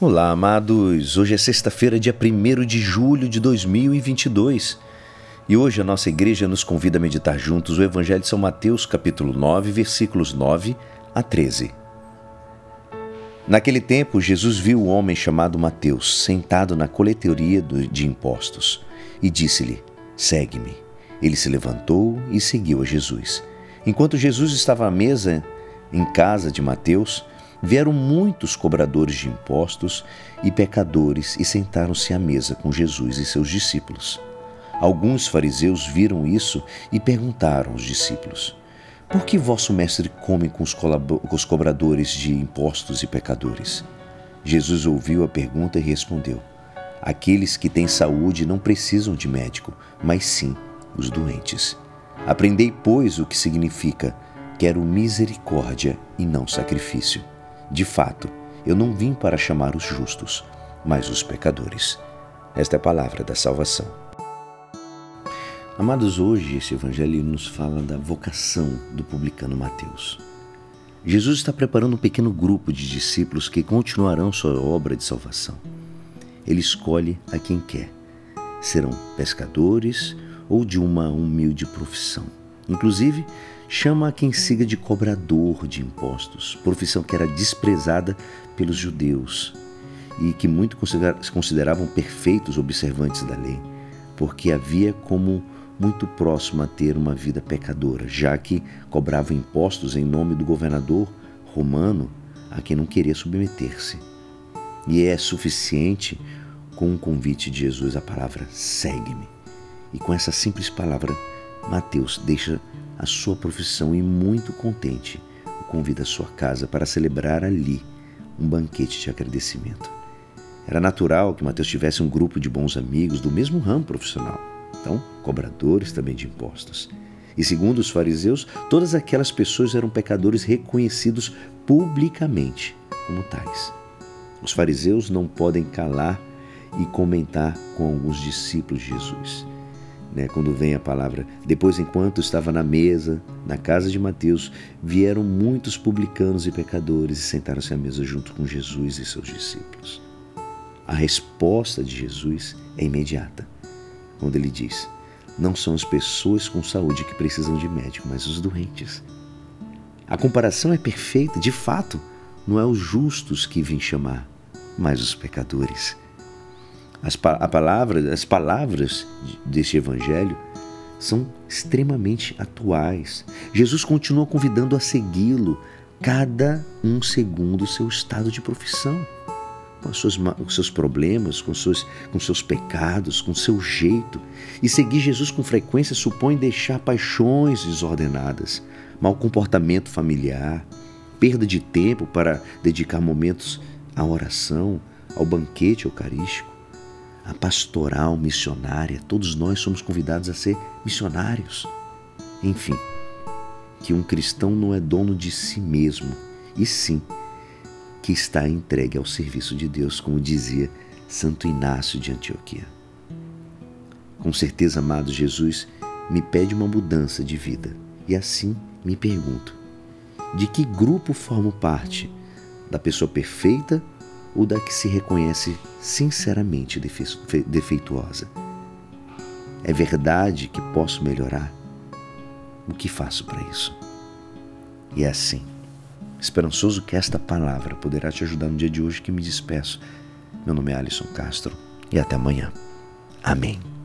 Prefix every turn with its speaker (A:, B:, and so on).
A: Olá, amados! Hoje é sexta-feira, dia 1 de julho de 2022. E hoje a nossa igreja nos convida a meditar juntos o Evangelho de São Mateus, capítulo 9, versículos 9 a 13. Naquele tempo, Jesus viu um homem chamado Mateus sentado na coletoria de impostos e disse-lhe: Segue-me. Ele se levantou e seguiu a Jesus. Enquanto Jesus estava à mesa em casa de Mateus, Vieram muitos cobradores de impostos e pecadores e sentaram-se à mesa com Jesus e seus discípulos. Alguns fariseus viram isso e perguntaram aos discípulos: Por que vosso mestre come com os cobradores de impostos e pecadores? Jesus ouviu a pergunta e respondeu: Aqueles que têm saúde não precisam de médico, mas sim os doentes. Aprendei, pois, o que significa: quero misericórdia e não sacrifício de fato, eu não vim para chamar os justos, mas os pecadores. Esta é a palavra da salvação. Amados, hoje esse evangelho nos fala da vocação do publicano Mateus. Jesus está preparando um pequeno grupo de discípulos que continuarão sua obra de salvação. Ele escolhe a quem quer. Serão pescadores ou de uma humilde profissão. Inclusive, chama a quem siga de cobrador de impostos, profissão que era desprezada pelos judeus e que muito consideravam perfeitos observantes da lei, porque havia como muito próximo a ter uma vida pecadora, já que cobravam impostos em nome do governador romano a quem não queria submeter-se. E é suficiente com o convite de Jesus a palavra segue-me. E com essa simples palavra, Mateus deixa a sua profissão e, muito contente, o convida à sua casa para celebrar ali um banquete de agradecimento. Era natural que Mateus tivesse um grupo de bons amigos do mesmo ramo profissional, então, cobradores também de impostos. E segundo os fariseus, todas aquelas pessoas eram pecadores reconhecidos publicamente como tais. Os fariseus não podem calar e comentar com alguns discípulos de Jesus né, quando vem a palavra. Depois, enquanto estava na mesa, na casa de Mateus, vieram muitos publicanos e pecadores e sentaram-se à mesa junto com Jesus e seus discípulos. A resposta de Jesus é imediata, quando ele diz: Não são as pessoas com saúde que precisam de médico, mas os doentes. A comparação é perfeita, de fato, não é os justos que vim chamar, mas os pecadores. As, a palavra, as palavras deste evangelho são extremamente atuais. Jesus continua convidando a segui-lo cada um segundo o seu estado de profissão, com, suas, com seus problemas, com seus, com seus pecados, com seu jeito. E seguir Jesus com frequência supõe deixar paixões desordenadas, mau comportamento familiar, perda de tempo para dedicar momentos à oração, ao banquete eucarístico a pastoral missionária, todos nós somos convidados a ser missionários. Enfim, que um cristão não é dono de si mesmo, e sim que está entregue ao serviço de Deus, como dizia Santo Inácio de Antioquia. Com certeza, amado Jesus, me pede uma mudança de vida, e assim me pergunto: de que grupo formo parte? Da pessoa perfeita ou da que se reconhece sinceramente defeituosa. É verdade que posso melhorar? O que faço para isso? E é assim, esperançoso que esta palavra poderá te ajudar no dia de hoje que me despeço. Meu nome é Alisson Castro e até amanhã. Amém.